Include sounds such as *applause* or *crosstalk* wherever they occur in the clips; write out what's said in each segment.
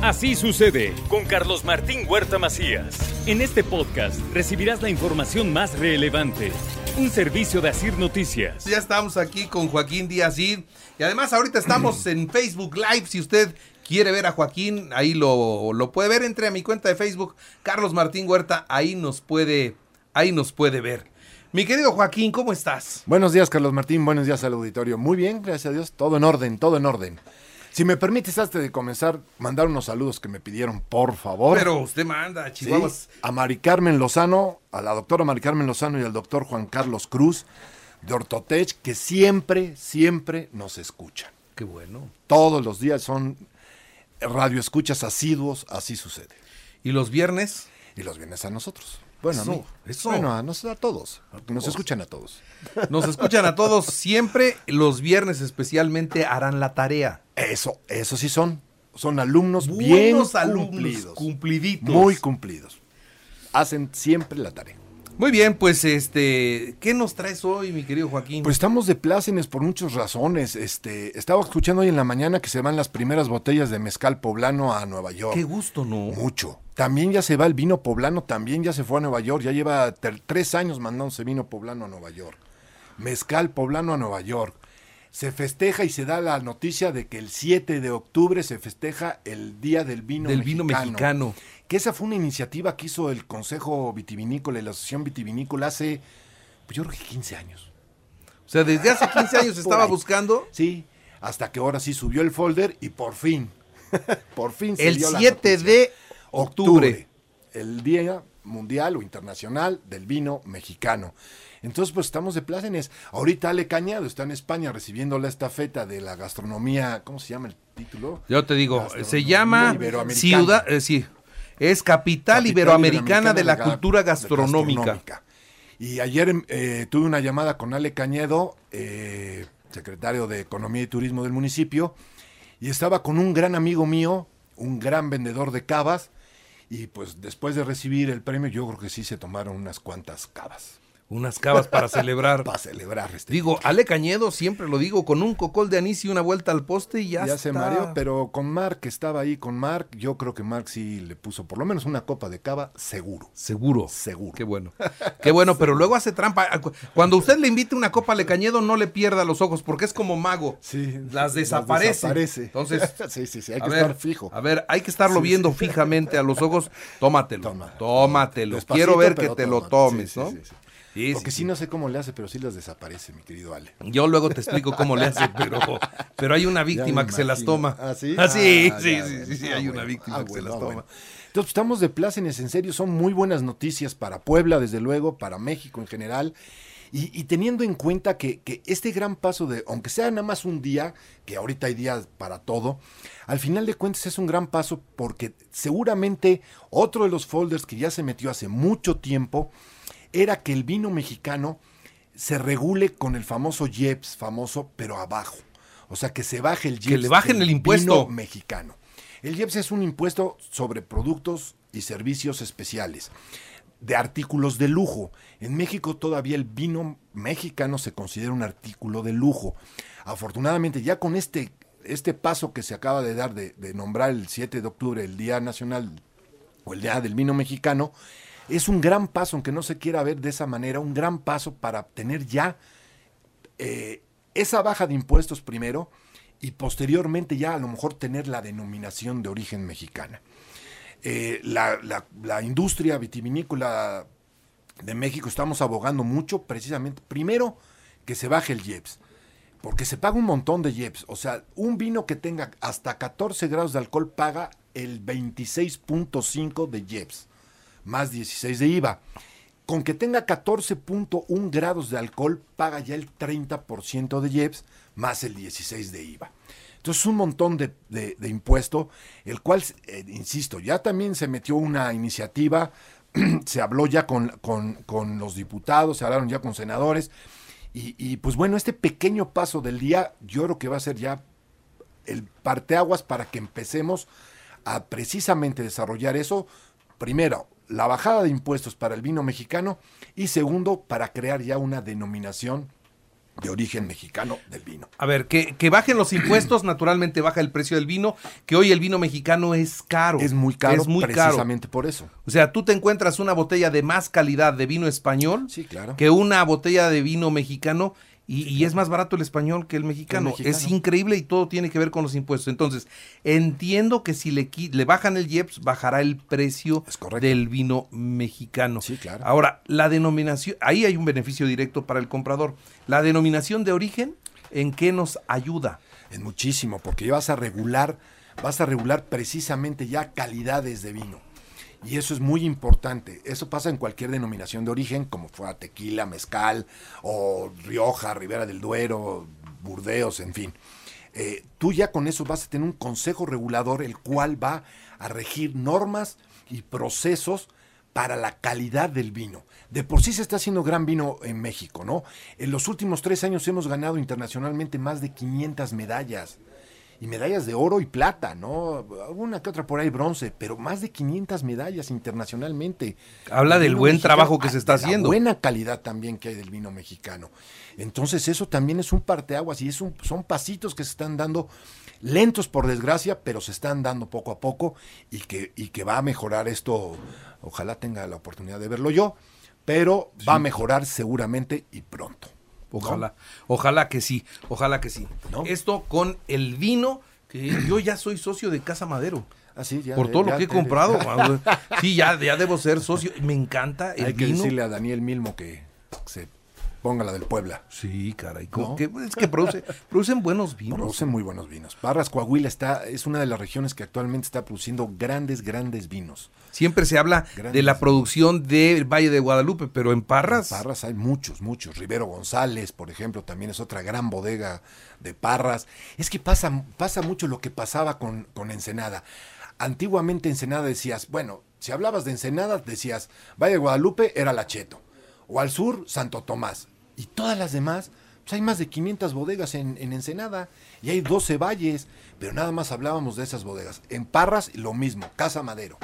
Así sucede con Carlos Martín Huerta Macías. En este podcast recibirás la información más relevante. Un servicio de Asir Noticias. Ya estamos aquí con Joaquín Díaz y además ahorita estamos *clears throat* en Facebook Live. Si usted quiere ver a Joaquín, ahí lo, lo puede ver. Entre a mi cuenta de Facebook, Carlos Martín Huerta, ahí nos puede, ahí nos puede ver. Mi querido Joaquín, ¿cómo estás? Buenos días, Carlos Martín. Buenos días al auditorio. Muy bien, gracias a Dios. Todo en orden, todo en orden. Si me permites, antes de comenzar, mandar unos saludos que me pidieron, por favor. Pero usted manda, Chihuahua. Sí, a Mari Carmen Lozano, a la doctora Mari Carmen Lozano y al doctor Juan Carlos Cruz de Ortotech, que siempre, siempre nos escuchan. Qué bueno. Todos los días son radioescuchas asiduos, así sucede. ¿Y los viernes? Y los viernes a nosotros. Bueno, Eso, a mí. eso. Bueno, a, nos- a todos. Nos todos. escuchan a todos. Nos escuchan a todos *laughs* siempre. Los viernes especialmente harán la tarea. Eso, eso sí son. Son alumnos bien Buenos alumnos, cumplidos. cumpliditos. Muy cumplidos. Hacen siempre la tarea. Muy bien, pues este, ¿qué nos traes hoy, mi querido Joaquín? Pues estamos de plácemes por muchas razones. Este, estaba escuchando hoy en la mañana que se van las primeras botellas de mezcal poblano a Nueva York. qué gusto, ¿no? Mucho. También ya se va el vino poblano, también ya se fue a Nueva York. Ya lleva tres años mandándose vino poblano a Nueva York. Mezcal poblano a Nueva York. Se festeja y se da la noticia de que el 7 de octubre se festeja el Día del Vino Del Mexicano. vino mexicano. Que esa fue una iniciativa que hizo el Consejo Vitivinícola y la Asociación Vitivinícola hace, pues yo creo que 15 años. O sea, desde hace 15 años *laughs* estaba ahí. buscando. Sí, hasta que ahora sí subió el folder y por fin, *laughs* por fin se El dio la 7 noticia. de octubre. el Día Mundial o Internacional del Vino Mexicano. Entonces, pues estamos de plácenes. Ahorita Ale Cañado está en España recibiendo la estafeta de la gastronomía, ¿cómo se llama el título? Yo te digo, se llama. Ciudad, eh, sí, es capital, Capital iberoamericana de la cultura gastronómica. Y ayer eh, tuve una llamada con Ale Cañedo, eh, secretario de Economía y Turismo del municipio, y estaba con un gran amigo mío, un gran vendedor de cavas, y pues después de recibir el premio yo creo que sí se tomaron unas cuantas cavas Unas cavas para *laughs* celebrar. para celebrar este. Digo, Ale Cañedo, siempre lo digo, con un cocol de anís y una vuelta al poste y ya, ya se está. mareó, pero con Mark, que estaba ahí con Mark, yo creo que Mark sí le puso por lo menos una copa de cava, seguro. Seguro. Seguro. Qué bueno. Qué bueno, pero *laughs* luego hace trampa. Cuando usted le invite una copa a Le Cañedo, no le pierda los ojos, porque es como mago. Sí, Las desaparece. desaparece. Entonces, *laughs* sí, sí, sí, hay que ver, estar fijo. A ver, hay que estarlo Sí, viendo sí. fijamente a los ojos. Tómatelo. Toma. Tómatelo. Quiero ver que te lo tomes, Sí, ¿no? Sí, Porque sí, sí, no sé cómo le hace, pero sí las desaparece, mi querido Ale. Yo luego te explico cómo le hace, pero, pero hay una víctima que se las toma. ¿Ah, sí? Ah, sí, Ah, sí, ya, sí, bueno. sí, sí, Ah, hay bueno. una víctima que se las toma. Entonces, estamos de plácenes, en serio, son muy buenas noticias para Puebla, desde luego, para México en general. Y, y teniendo en cuenta que, que este gran paso de, aunque sea nada más un día, que ahorita hay días para todo, al final de cuentas es un gran paso porque seguramente otro de los folders que ya se metió hace mucho tiempo era que el vino mexicano se regule con el famoso IEPS, famoso, pero abajo. O sea, que se baje el IEPS. Que le bajen el impuesto. vino mexicano. El IEPS es un impuesto sobre productos y servicios especiales, de artículos de lujo. En México todavía el vino mexicano se considera un artículo de lujo. Afortunadamente, ya con este, este paso que se acaba de dar de, de nombrar el 7 de octubre el Día Nacional o el Día del Vino Mexicano, es un gran paso, aunque no se quiera ver de esa manera, un gran paso para obtener ya eh, esa baja de impuestos primero y posteriormente ya a lo mejor tener la denominación de origen mexicana. Eh, la, la- industria vitivinícola de México estamos abogando mucho precisamente, primero, que se baje el IEPS, porque se paga un montón de IEPS. O sea, un vino que tenga hasta 14 grados de alcohol paga el 26.5 de IEPS, más 16 de IVA. Con que tenga 14.1 grados de alcohol, paga ya el 30% de IEPS, más el 16 de IVA. Entonces, un montón de, impuesto, el cual, eh, insisto, ya también se metió una iniciativa, *clears throat* se habló ya con, con- con los diputados, se hablaron ya con senadores, y, pues bueno, este pequeño paso del día, yo creo que va a ser ya el parteaguas para que empecemos a precisamente desarrollar eso. Primero, la bajada de impuestos para el vino mexicano y segundo, para crear ya una denominación de origen mexicano del vino. A ver, que, que bajen los impuestos, *clears throat* naturalmente baja el precio del vino, que hoy el vino mexicano es caro. Es muy caro, es muy precisamente por eso. O sea, tú te encuentras una botella de más calidad de vino español Sí, claro. que una botella de vino mexicano y, y es más barato el español que el mexicano. mexicano. Es increíble y todo tiene que ver con los impuestos. Entonces, entiendo que si le, le bajan el IEPS, bajará el precio del vino mexicano. Sí, claro. Ahora, la denominación, ahí hay un beneficio directo para el comprador. La denominación de origen, ¿en qué nos ayuda? Es muchísimo, porque vas a regular, vas a regular precisamente ya calidades de vino. Y eso es muy importante. Eso pasa en cualquier denominación de origen, como fuera tequila, mezcal, o Rioja, Ribera del Duero, Burdeos, en fin. Eh, tú ya con eso vas a tener un consejo regulador, el cual va a regir normas y procesos para la calidad del vino. De por sí se está haciendo gran vino en México, ¿no? En los últimos tres años hemos ganado internacionalmente más de 500 medallas. Y medallas de oro y plata, ¿no? Alguna que otra por ahí bronce, pero más de 500 medallas internacionalmente. Habla El del buen mexicano, trabajo que ah, se está de la haciendo. buena calidad también que hay del vino mexicano. Entonces eso también es un parteaguas y es un- son pasitos que se están dando lentos por desgracia, pero se están dando poco a poco y que, y que va a mejorar esto. Ojalá tenga la oportunidad de verlo yo, pero va a mejorar seguramente y pronto. ¿No? Ojalá, ojalá que sí, ojalá que sí. ¿No? Esto con el vino, que yo ya soy socio de Casa Madero. Así, ya, por todo ya lo que he comprado. *laughs* sí, ya, ya debo ser socio. Me encanta el Hay que vino. decirle a Daniel Milmo que se ponga la del Puebla. Sí, caray. que- es que produce, producen buenos vinos. Producen muy buenos vinos. Parras Coahuila está, es una de las regiones que actualmente está produciendo grandes, grandes vinos. Siempre se habla Grandes. de la producción del Valle de Guadalupe, pero en Parras. En Parras hay muchos, muchos. Rivero González, por ejemplo, también es otra gran bodega de Parras. Es que pasa, pasa mucho lo que pasaba con, con Ensenada. Antiguamente Ensenada decías, bueno, si hablabas de Ensenada, decías, Valle de Guadalupe era Lacheto. O al sur, Santo Tomás. Y todas las demás, pues hay más de 500 bodegas en, en Ensenada. Y hay 12 valles. Pero nada más hablábamos de esas bodegas. En Parras, lo mismo, Casa Madero.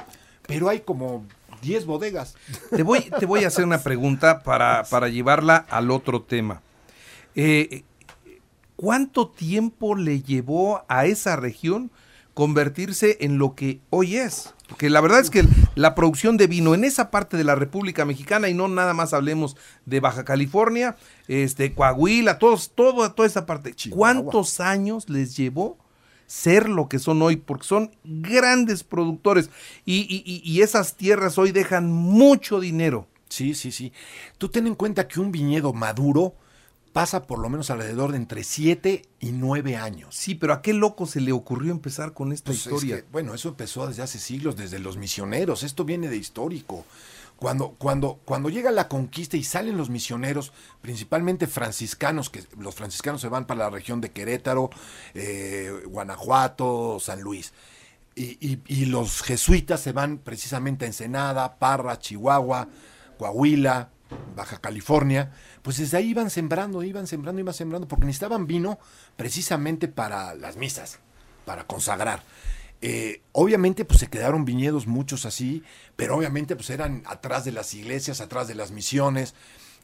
Pero hay como 10 bodegas. Te voy, te voy a hacer una pregunta para, para llevarla al otro tema. Eh, ¿Cuánto tiempo le llevó a esa región convertirse en lo que hoy es? Porque la verdad es que la producción de vino en esa parte de la República Mexicana, y no nada más hablemos de Baja California, este, Coahuila, todos, todo, toda esa parte. ¿cuántos años les llevó ser lo que son hoy? Porque son grandes productores y, y- y- y esas tierras hoy dejan mucho dinero. Sí, sí, sí. Tú ten en cuenta que un viñedo maduro pasa por lo menos alrededor de entre 7 y 9 años. Sí, pero ¿a qué loco se le ocurrió empezar con esta Pues es historia? que, bueno, eso empezó desde hace siglos, desde los misioneros. Esto viene de histórico. Cuando, cuando, cuando llega la conquista y salen los misioneros, principalmente franciscanos, que los franciscanos se van para la región de Querétaro, eh, Guanajuato, San Luis. Y, y- y los jesuitas se van precisamente a Ensenada, Parra, Chihuahua, Coahuila, Baja California. Pues desde ahí iban sembrando, iban sembrando, iban sembrando, porque necesitaban vino precisamente para las misas, para consagrar. Eh, obviamente, pues se quedaron viñedos muchos así, pero obviamente, pues eran atrás de las iglesias, atrás de las misiones.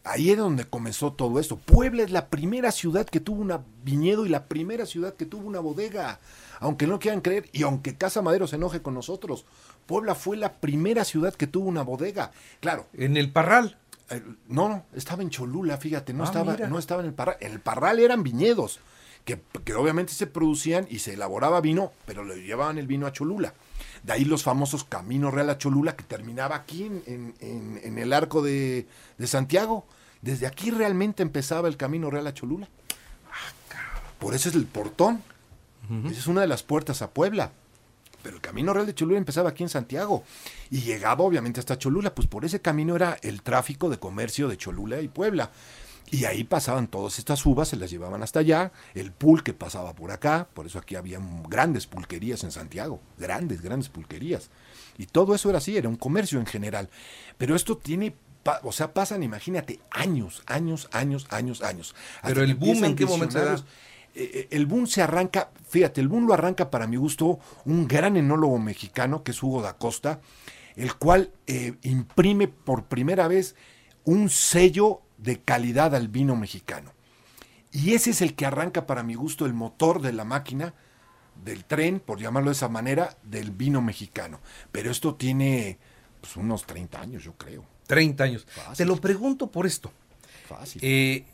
Ahí era donde comenzó todo esto. Puebla es la primera ciudad que tuvo un viñedo y la primera ciudad que tuvo una bodega. Aunque no quieran creer, y aunque Casa Madero se enoje con nosotros, Puebla fue la primera ciudad que tuvo una bodega. Claro, En el Parral. Eh, no, no, estaba en Cholula, fíjate, no, Ah, estaba, mira. no estaba en el Parral. En el Parral eran viñedos, que, que obviamente se producían y se elaboraba vino, pero le llevaban el vino a Cholula. De ahí los famosos Camino Real a Cholula, que terminaba aquí en, en- en- en el arco de, de Santiago. Desde aquí realmente empezaba el Camino Real a Cholula. Por eso es el portón. Esa es una de las puertas a Puebla. Pero el camino real de Cholula empezaba aquí en Santiago y llegaba obviamente hasta Cholula, pues por ese camino era el tráfico de comercio de Cholula y Puebla. Y ahí pasaban todas estas uvas, se las llevaban hasta allá, el pulque pasaba por acá, por eso aquí había grandes pulquerías en Santiago, grandes, grandes pulquerías. Y todo eso era así, era un comercio en general. Pero esto tiene, o sea, pasan, imagínate, años, años, años, años, años. Pero el boom, ¿en qué momento visionarios. Eh, eh, el boom se arranca, fíjate, el boom lo arranca para mi gusto un gran enólogo mexicano que es Hugo da Costa, el cual eh, imprime por primera vez un sello de calidad al vino mexicano. Y ese es el que arranca, para mi gusto, el motor de la máquina, del tren, por llamarlo de esa manera, del vino mexicano. Pero esto tiene pues, unos 30 años, yo creo. 30 años. Fácil. Te lo pregunto por esto. Fácil. Eh,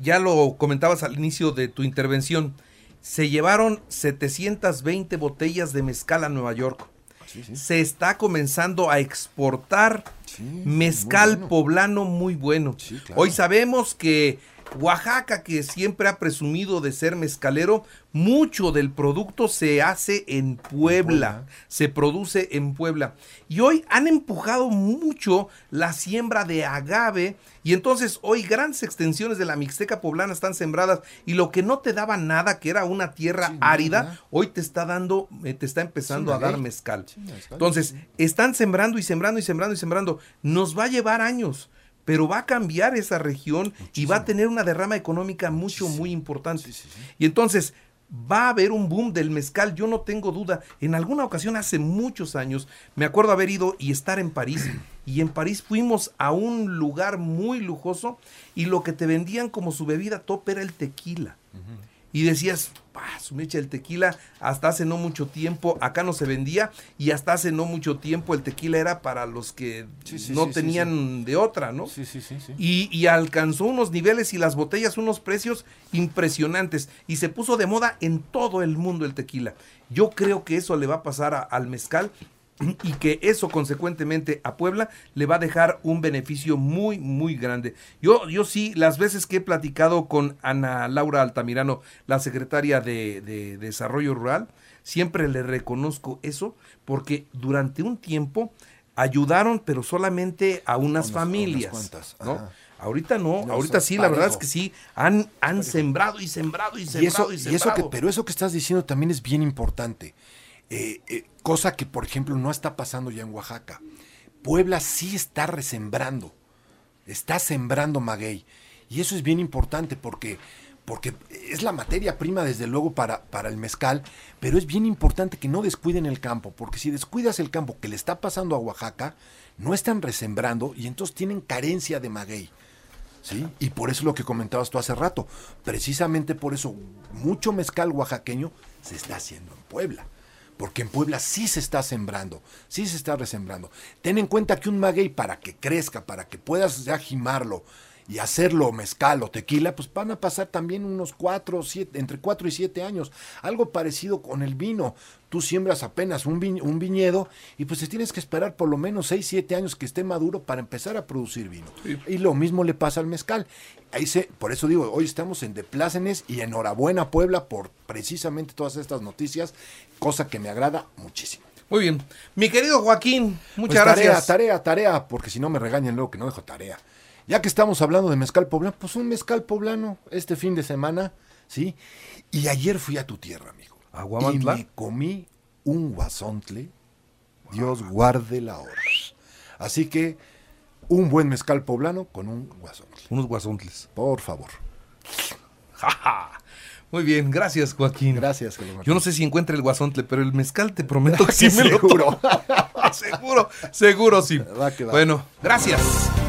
ya lo comentabas al inicio de tu intervención. Se llevaron 720 botellas de mezcal a Nueva York. Sí, sí. Se está comenzando a exportar Sí, mezcal muy bueno. poblano muy bueno. Claro. Hoy sabemos que Oaxaca, que siempre ha presumido de ser mezcalero, mucho del producto se hace en Puebla, se produce en Puebla. Y hoy han empujado mucho la siembra de agave y entonces hoy grandes extensiones de la Mixteca poblana están sembradas y lo que no te daba nada, que era una tierra Sí, árida, nada. hoy te está dando, eh, te está empezando Sí, a dar mezcal. Sí, mezcal. Entonces, están sembrando y sembrando y sembrando y sembrando. Nos va a llevar años, pero va a cambiar esa región y va a tener una derrama económica mucho, muy importante. Sí, sí, sí. Y entonces, va a haber un boom del mezcal, yo no tengo duda. En alguna ocasión, hace muchos años, me acuerdo haber ido y estar en París. *clears throat* Y en París fuimos a un lugar muy lujoso y lo que te vendían como su bebida top era el tequila. Y decías, "Ah, su mecha el tequila, hasta hace no mucho tiempo, acá no se vendía, y hasta hace no mucho tiempo el tequila era para los que Sí, sí, no sí, tenían de otra, ¿no? Sí, sí, sí, sí. Y, y alcanzó unos niveles y las botellas unos precios impresionantes. Y se puso de moda en todo el mundo el tequila. Yo creo que eso le va a pasar a- al mezcal y que eso consecuentemente a Puebla le va a dejar un beneficio muy, muy grande. Yo, yo sí, las veces que he platicado con Ana Laura Altamirano, la secretaria de, de Desarrollo Rural, siempre le reconozco eso porque durante un tiempo ayudaron, pero solamente a unas familias. ¿no? Ahorita no, No, ahorita sí, la verdad es que sí, han, han sembrado y sembrado y Y sembrado eso, y y sembrado. eso que, pero eso que estás diciendo también es bien importante. Eh, eh, cosa que, por ejemplo, no está pasando ya en Oaxaca. Puebla sí está resembrando. Está sembrando maguey. Y eso es bien importante porque, porque es la materia prima, desde luego, para, para el mezcal. Pero es bien importante que no descuiden el campo. Porque si descuidas el campo que le está pasando a Oaxaca, no están resembrando y entonces tienen carencia de maguey. ¿sí? Y por eso lo que comentabas tú hace rato, precisamente por eso mucho mezcal oaxaqueño se está haciendo en Puebla. Porque en Puebla sí se está sembrando, sí se está resembrando. Ten en cuenta que un maguey para que crezca, para que puedas ya jimarlo y hacerlo mezcal o tequila, pues van a pasar también unos cuatro, siete, entre 4 y 7 años. Algo parecido con el vino. Tú siembras apenas un, vi- un viñedo y pues te tienes que esperar por lo menos 6, 7 años que esté maduro para empezar a producir vino. Y lo mismo le pasa al mezcal. Ahí se, por eso digo, hoy estamos en Deplácenes y enhorabuena Puebla por precisamente todas estas noticias, cosa que me agrada muchísimo. Muy bien. Mi querido Joaquín, muchas Pues tarea, gracias. Tarea, tarea, porque si no me regañan luego que no dejo tarea. Ya que estamos hablando de mezcal poblano, pues un mezcal poblano este fin de semana, ¿sí? Y ayer fui a tu tierra, amigo. ¿A Y Huamantla? me comí un guasontle. Dios guarde la hora. Así que un buen mezcal poblano con un guasontle. Unos guasontles. Por favor. Muy bien, gracias Joaquín. Gracias, Carlos. Yo no sé si encuentre el guasontle, pero el mezcal te prometo *laughs* que sí Sí, me lo seguro. tomo. *laughs* seguro, seguro sí. Va. Bueno, gracias.